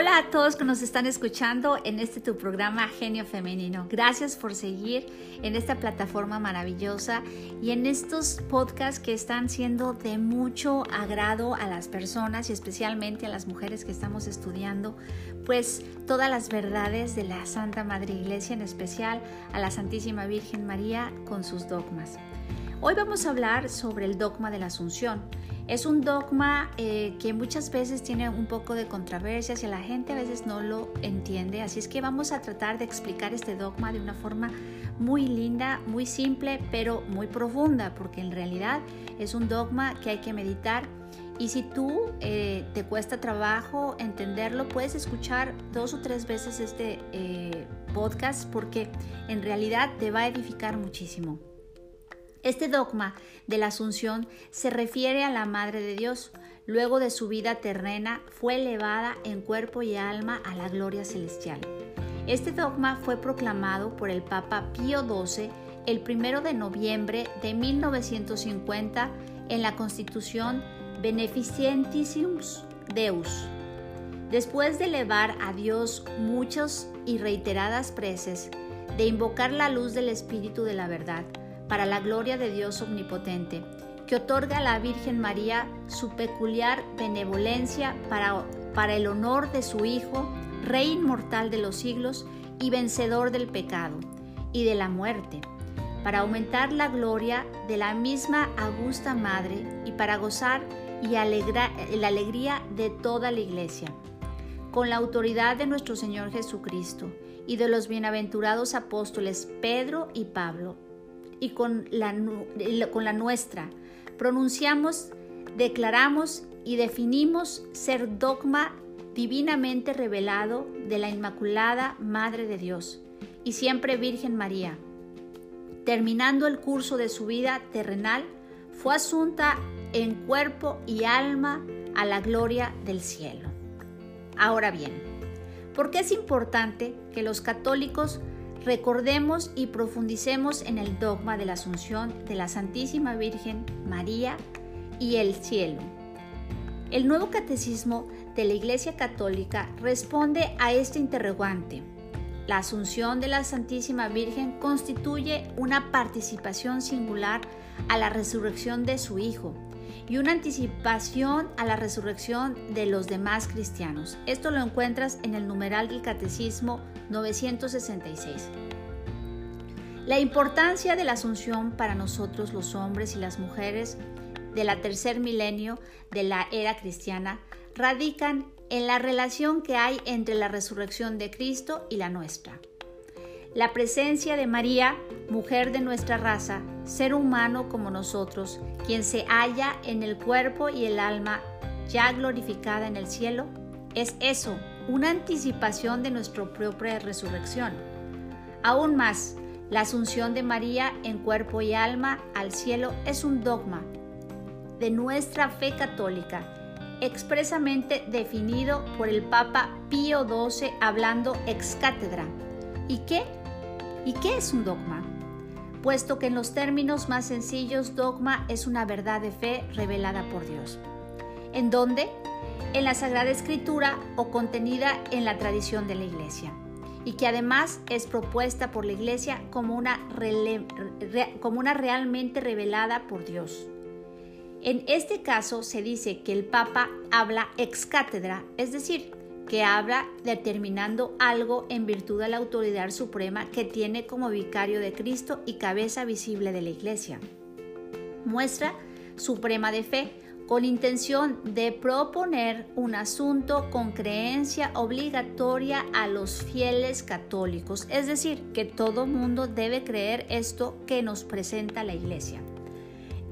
Hola a todos que nos están escuchando en este tu programa Genio Femenino. Gracias por seguir en esta plataforma maravillosa y en estos podcasts que están siendo de mucho agrado a las personas y especialmente a las mujeres que estamos estudiando, pues todas las verdades de la Santa Madre Iglesia, en especial a la Santísima Virgen María con sus dogmas. Hoy vamos a hablar sobre el dogma de la Asunción. Es un dogma eh, que muchas veces tiene un poco de controversias y la gente a veces no lo entiende, así es que vamos a tratar de explicar este dogma de una forma muy linda, muy simple, pero muy profunda, porque en realidad es un dogma que hay que meditar y si tú eh, te cuesta trabajo entenderlo, puedes escuchar dos o tres veces este eh, podcast porque en realidad te va a edificar muchísimo. Este dogma de la Asunción se refiere a la Madre de Dios. Luego de su vida terrena, fue elevada en cuerpo y alma a la gloria celestial. Este dogma fue proclamado por el Papa Pío XII el 1 de noviembre de 1950 en la Constitución Beneficentissimus Deus. Después de elevar a Dios muchas y reiteradas preces, de invocar la luz del Espíritu de la verdad, para la gloria de Dios omnipotente, que otorga a la Virgen María su peculiar benevolencia para, para el honor de su Hijo, Rey inmortal de los siglos y vencedor del pecado y de la muerte, para aumentar la gloria de la misma augusta Madre y para gozar y alegrar, la alegría de toda la Iglesia. Con la autoridad de nuestro Señor Jesucristo y de los bienaventurados apóstoles Pedro y Pablo, y con la, con la nuestra. Pronunciamos, declaramos y definimos ser dogma divinamente revelado de la Inmaculada Madre de Dios y siempre Virgen María. Terminando el curso de su vida terrenal, fue asunta en cuerpo y alma a la gloria del cielo. Ahora bien, ¿por qué es importante que los católicos recordemos y profundicemos en el dogma de la Asunción de la Santísima Virgen María y el cielo. El nuevo catecismo de la Iglesia Católica responde a este interrogante. La Asunción de la Santísima Virgen constituye una participación singular a la resurrección de su Hijo y una anticipación a la resurrección de los demás cristianos. Esto lo encuentras en el numeral del Catecismo 966. La importancia de la asunción para nosotros los hombres y las mujeres de la tercer milenio de la era cristiana radican en la relación que hay entre la resurrección de Cristo y la nuestra. La presencia de María, mujer de nuestra raza, ser humano como nosotros, quien se halla en el cuerpo y el alma ya glorificada en el cielo, es eso, una anticipación de nuestra propia resurrección. Aún más, la asunción de María en cuerpo y alma al cielo es un dogma de nuestra fe católica, expresamente definido por el Papa Pío XII hablando ex cátedra. ¿Y qué? ¿Y qué es un dogma? Puesto que en los términos más sencillos, dogma es una verdad de fe revelada por Dios. ¿En dónde? En la Sagrada Escritura o contenida en la tradición de la Iglesia y que además es propuesta por la Iglesia como una, como una realmente revelada por Dios. En este caso se dice que el Papa habla ex cátedra, es decir, que habla determinando algo en virtud de la autoridad suprema que tiene como vicario de Cristo y cabeza visible de la Iglesia. Muestra suprema de fe, con intención de proponer un asunto con creencia obligatoria a los fieles católicos, es decir, que todo mundo debe creer esto que nos presenta la Iglesia.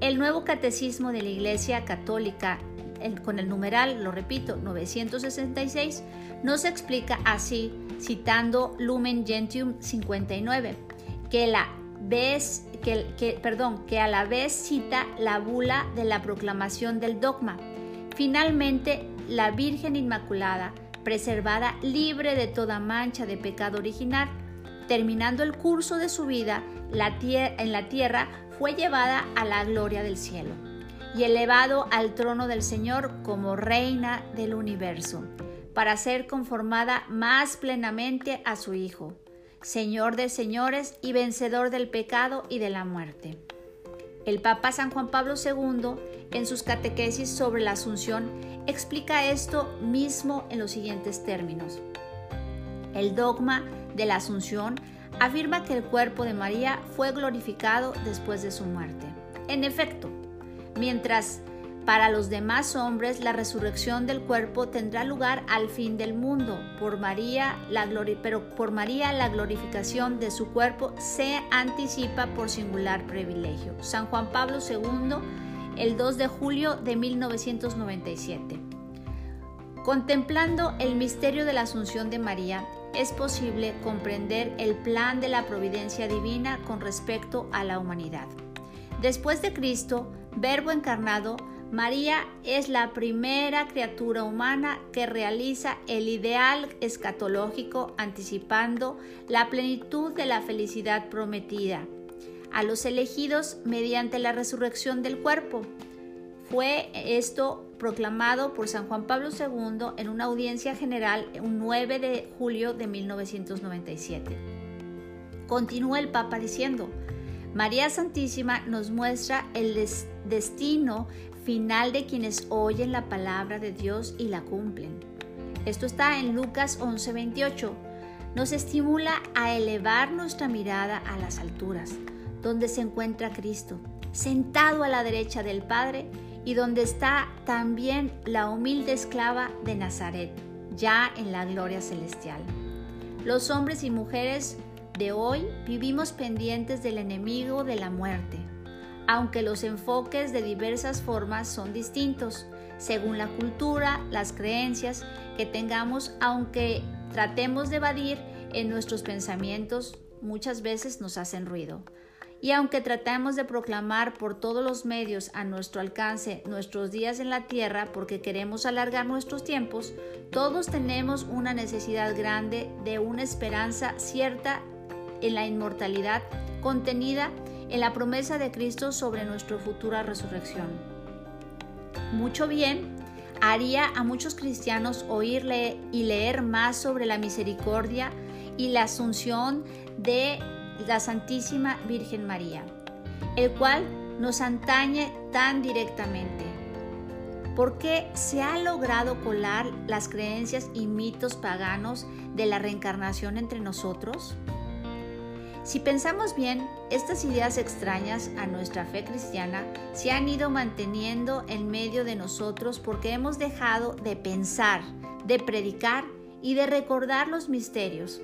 El nuevo catecismo de la Iglesia Católica, con el numeral, lo repito, 966, nos explica así, citando Lumen Gentium 59, que la vez a la vez cita la bula de la proclamación del dogma. Finalmente, la Virgen Inmaculada, preservada libre de toda mancha de pecado original, terminando el curso de su vida en la tierra, fue llevada a la gloria del cielo y elevado al trono del Señor como reina del universo. para ser conformada más plenamente a su Hijo, Señor de señores y vencedor del pecado y de la muerte. El Papa San Juan Pablo II, en sus catequesis sobre la Asunción, explica esto mismo en los siguientes términos. El dogma de la Asunción afirma que el cuerpo de María fue glorificado después de su muerte. En efecto, mientras para los demás hombres la resurrección del cuerpo tendrá lugar al fin del mundo, por María la pero por María la glorificación de su cuerpo se anticipa por singular privilegio. San Juan Pablo II, el 2 de julio de 1997. Contemplando el misterio de la Asunción de María, es posible comprender el plan de la providencia divina con respecto a la humanidad. Después de Cristo, Verbo encarnado, María es la primera criatura humana que realiza el ideal escatológico anticipando la plenitud de la felicidad prometida a los elegidos mediante la resurrección del cuerpo. Fue esto proclamado por San Juan Pablo II en una audiencia general un 9 de julio de 1997. Continúa el Papa diciendo, María Santísima nos muestra el destino final de quienes oyen la palabra de Dios y la cumplen. Esto está en Lucas 11:28. Nos estimula a elevar nuestra mirada a las alturas, donde se encuentra Cristo, sentado a la derecha del Padre y donde está también la humilde esclava de Nazaret, ya en la gloria celestial. Los hombres y mujeres de hoy vivimos pendientes del enemigo de la muerte, aunque los enfoques de diversas formas son distintos, según la cultura, las creencias que tengamos, aunque tratemos de evadir en nuestros pensamientos, muchas veces nos hacen ruido. Y aunque tratemos de proclamar por todos los medios a nuestro alcance nuestros días en la tierra porque queremos alargar nuestros tiempos, todos tenemos una necesidad grande de una esperanza cierta en la inmortalidad contenida en la promesa de Cristo sobre nuestra futura resurrección. Mucho bien haría a muchos cristianos oírle y leer más sobre la misericordia y la asunción de la Santísima Virgen María, el cual nos antañe tan directamente. porque se ha logrado colar las creencias y mitos paganos de la reencarnación entre nosotros? Si pensamos bien, estas ideas extrañas a nuestra fe cristiana se han ido manteniendo en medio de nosotros porque hemos dejado de pensar, de predicar y de recordar los misterios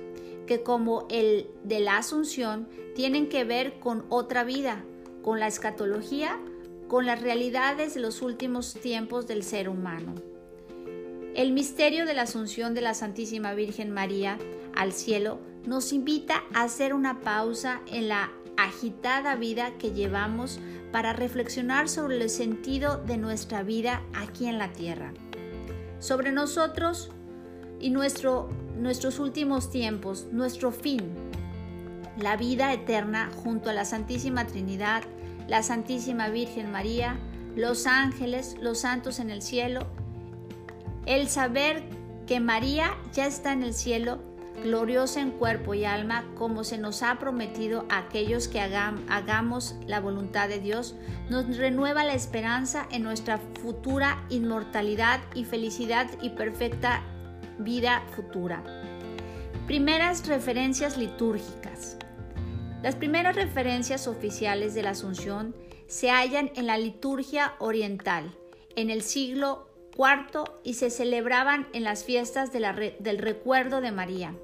que como el de la Asunción tienen que ver con otra vida, con la escatología, con las realidades de los últimos tiempos del ser humano. El misterio de la Asunción de la Santísima Virgen María al cielo nos invita a hacer una pausa en la agitada vida que llevamos para reflexionar sobre el sentido de nuestra vida aquí en la tierra, sobre nosotros y nuestro nuestros últimos tiempos, nuestro fin, la vida eterna junto a la Santísima Trinidad, la Santísima Virgen María, los ángeles, los santos en el cielo, el saber que María ya está en el cielo, gloriosa en cuerpo y alma, como se nos ha prometido a aquellos que hagamos la voluntad de Dios, nos renueva la esperanza en nuestra futura inmortalidad y felicidad y perfecta vida futura. Primeras referencias litúrgicas. Las primeras referencias oficiales de la Asunción se hallan en la liturgia oriental en el siglo IV y se celebraban en las fiestas del recuerdo de María,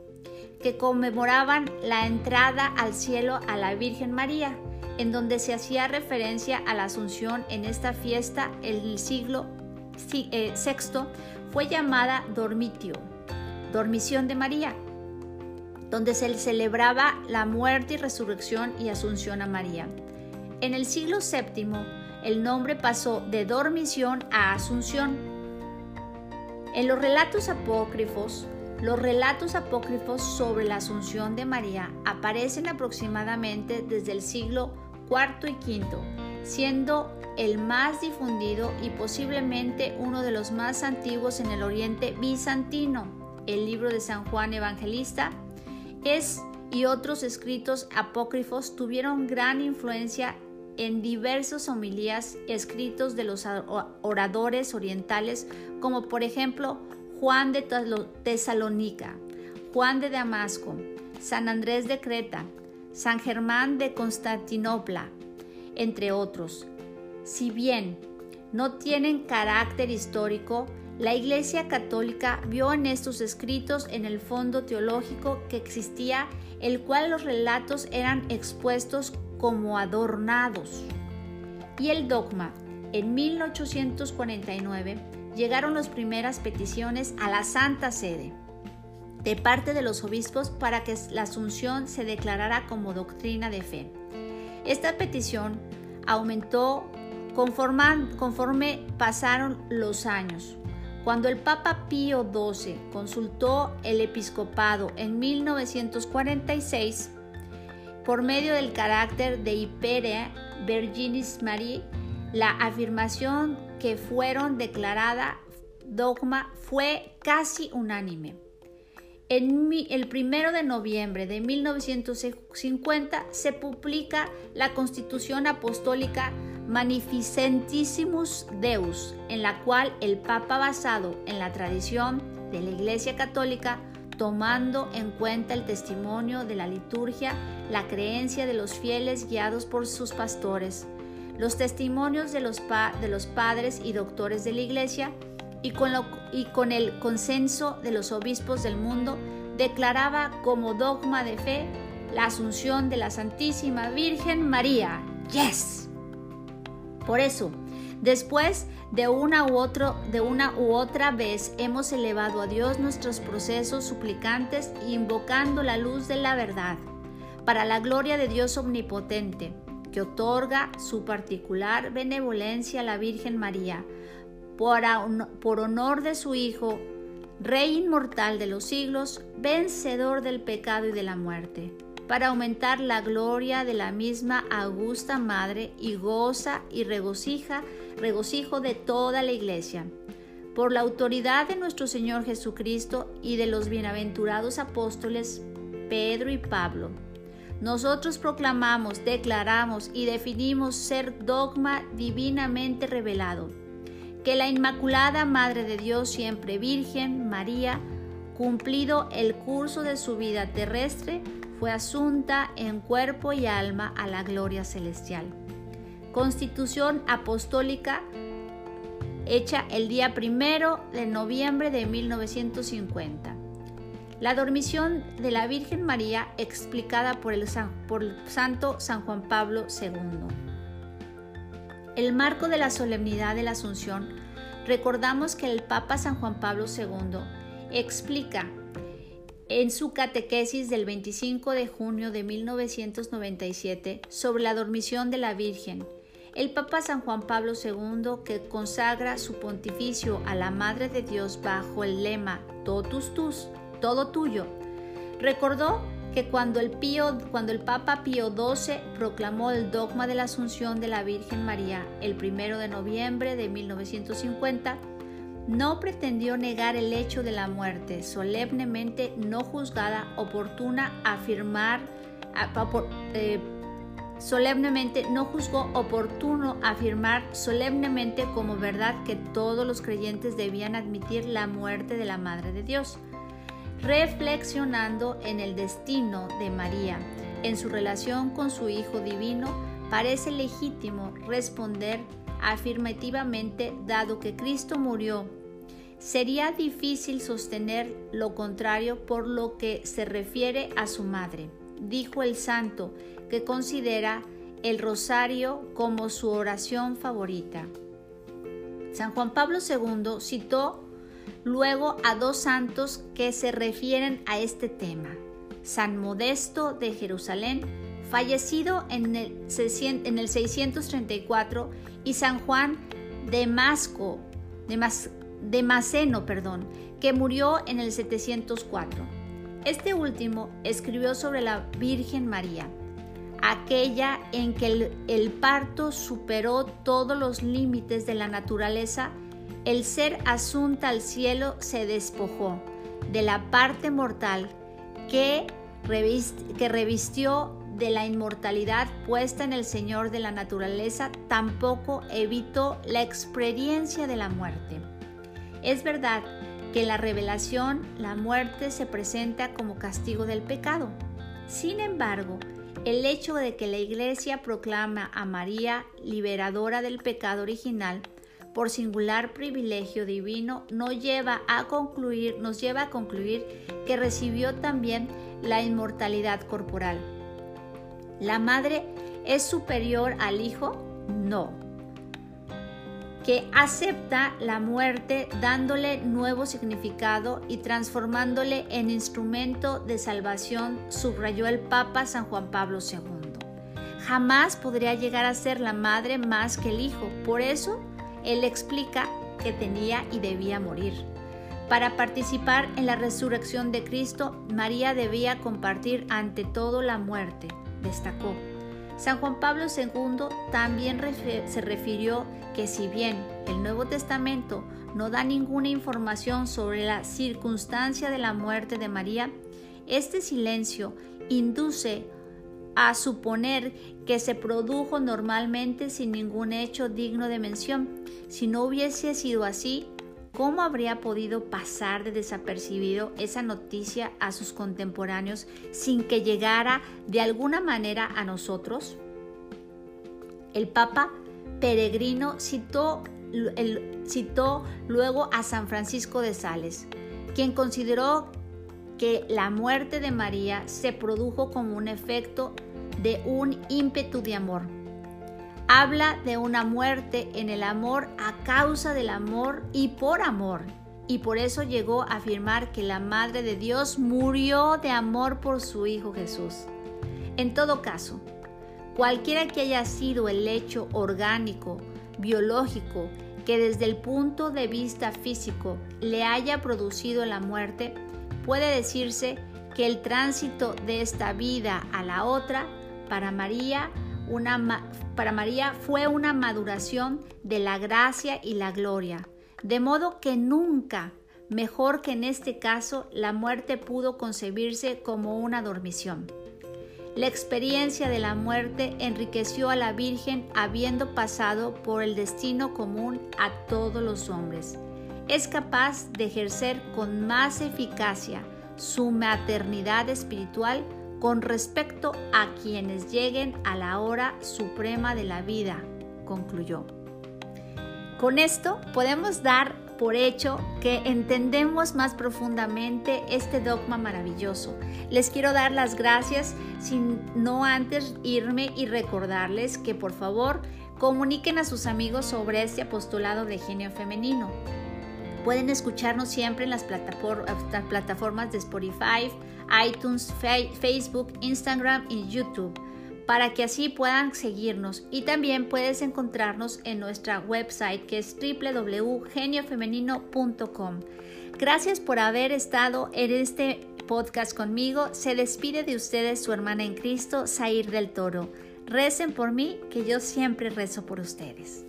que conmemoraban la entrada al cielo a la Virgen María, en donde se hacía referencia a la Asunción en esta fiesta el siglo VI eh, fue llamada Dormitio, Dormición de María, donde se celebraba la muerte y resurrección y asunción a María. En el siglo VII, el nombre pasó de dormición a asunción. En los relatos apócrifos, los relatos apócrifos sobre la asunción de María aparecen aproximadamente desde el siglo IV y V siendo el más difundido y posiblemente uno de los más antiguos en el Oriente bizantino. El libro de San Juan Evangelista es y otros escritos apócrifos tuvieron gran influencia en diversos homilías escritos de los oradores orientales, como por ejemplo Juan de Tesalónica, Juan de Damasco, San Andrés de Creta, San Germán de Constantinopla, entre otros. Si bien no tienen carácter histórico, la Iglesia Católica vio en estos escritos en el fondo teológico que existía, el cual los relatos eran expuestos como adornados. Y el dogma, en 1849, llegaron las primeras peticiones a la Santa Sede de parte de los obispos para que la asunción se declarara como doctrina de fe. Esta petición aumentó conforme pasaron los años. Cuando el Papa Pío XII consultó el episcopado en 1946, por medio del carácter de Hyperia Virginis Marie, la afirmación que fueron declarada dogma fue casi unánime. En el 1 de noviembre de 1950 se publica la Constitución Apostólica Magnificentissimus Deus, en la cual el Papa, basado en la tradición de la Iglesia Católica, tomando en cuenta el testimonio de la liturgia, la creencia de los fieles guiados por sus pastores, los testimonios de los, padres y doctores de la Iglesia, y con, el consenso de los obispos del mundo, declaraba como dogma de fe la asunción de la Santísima Virgen María. ¡Yes! Por eso, después de una u de una u otra vez hemos elevado a Dios nuestros procesos suplicantes invocando la luz de la verdad, para la gloria de Dios omnipotente, que otorga su particular benevolencia a la Virgen María, por, honor de su Hijo, Rey inmortal de los siglos, vencedor del pecado y de la muerte, para aumentar la gloria de la misma augusta Madre y goza y regocija, regocijo de toda la Iglesia. Por la autoridad de nuestro Señor Jesucristo y de los bienaventurados apóstoles Pedro y Pablo, nosotros proclamamos, declaramos y definimos ser dogma divinamente revelado que la Inmaculada Madre de Dios, siempre Virgen, María, cumplido el curso de su vida terrestre, fue asunta en cuerpo y alma a la gloria celestial. Constitución Apostólica hecha el día primero de noviembre de 1950. La dormición de la Virgen María explicada por el, Santo San Juan Pablo II el marco de la solemnidad de la Asunción, recordamos que el Papa San Juan Pablo II explica en su catequesis del 25 de junio de 1997 sobre la dormición de la Virgen, el Papa San Juan Pablo II, que consagra su pontificio a la Madre de Dios bajo el lema Totus Tus, todo tuyo, recordó que cuando el, cuando el Papa Pío XII proclamó el dogma de la Asunción de la Virgen María el 1 de noviembre de 1950, no pretendió negar el hecho de la muerte, solemnemente no juzgada, oportuna afirmar, eh, solemnemente no juzgó oportuno afirmar solemnemente como verdad que todos los creyentes debían admitir la muerte de la Madre de Dios reflexionando en el destino de María, en su relación con su Hijo Divino, parece legítimo responder afirmativamente dado que Cristo murió. Sería difícil sostener lo contrario por lo que se refiere a su madre, dijo el santo, que considera el rosario como su oración favorita. San Juan Pablo II citó luego a dos santos que se refieren a este tema. San Modesto de Jerusalén, fallecido en el, 634, y San Juan de Masco, de, Maceno, perdón, que murió en el 704. Este último escribió sobre la Virgen María. aquella en que el, el parto superó todos los límites de la naturaleza, el ser asunta al cielo se despojó de la parte mortal que, revistió de la inmortalidad puesta en el Señor de la naturaleza, tampoco evitó la experiencia de la muerte. Es verdad que en la revelación la muerte se presenta como castigo del pecado. Sin embargo, el hecho de que la Iglesia proclama a María liberadora del pecado original por singular privilegio divino nos lleva a concluir, nos lleva a concluir que recibió también la inmortalidad corporal. ¿La madre es superior al hijo? No. Que acepta la muerte dándole nuevo significado y transformándole en instrumento de salvación, subrayó el Papa San Juan Pablo II. Jamás podría llegar a ser la madre más que el hijo. Por eso él explica que tenía y debía morir. Para participar en la resurrección de Cristo, María debía compartir ante todo la muerte, destacó. San Juan Pablo II también se refirió que si bien el Nuevo Testamento no da ninguna información sobre la circunstancia de la muerte de María, este silencio induce a suponer que se produjo normalmente sin ningún hecho digno de mención. Si no hubiese sido así, ¿cómo habría podido pasar de desapercibido esa noticia a sus contemporáneos sin que llegara de alguna manera a nosotros? El Papa peregrino citó, citó luego a San Francisco de Sales, quien consideró que la muerte de María se produjo como un efecto de un ímpetu de amor. Habla de una muerte en el amor a causa del amor y por amor. Y por eso llegó a afirmar que la Madre de Dios murió de amor por su Hijo Jesús. En todo caso, cualquiera que haya sido el hecho orgánico, biológico, que desde el punto de vista físico le haya producido la muerte, puede decirse que el tránsito de esta vida a la otra para María, una, para María fue una maduración de la gracia y la gloria, de modo que nunca, mejor que en este caso, la muerte pudo concebirse como una dormición. La experiencia de la muerte enriqueció a la Virgen habiendo pasado por el destino común a todos los hombres. Es capaz de ejercer con más eficacia su maternidad espiritual con respecto a quienes lleguen a la hora suprema de la vida, concluyó. Con esto podemos dar por hecho que entendemos más profundamente este dogma maravilloso. Les quiero dar las gracias sin no antes irme y recordarles que por favor comuniquen a sus amigos sobre este apostolado de genio femenino. Pueden escucharnos siempre en las plataformas de Spotify, iTunes, Facebook, Instagram y YouTube para que así puedan seguirnos y también puedes encontrarnos en nuestra website que es www.geniofemenino.com. Gracias por haber estado en este podcast conmigo. Se despide de ustedes su hermana en Cristo, Zair del Toro. Recen por mí, que yo siempre rezo por ustedes.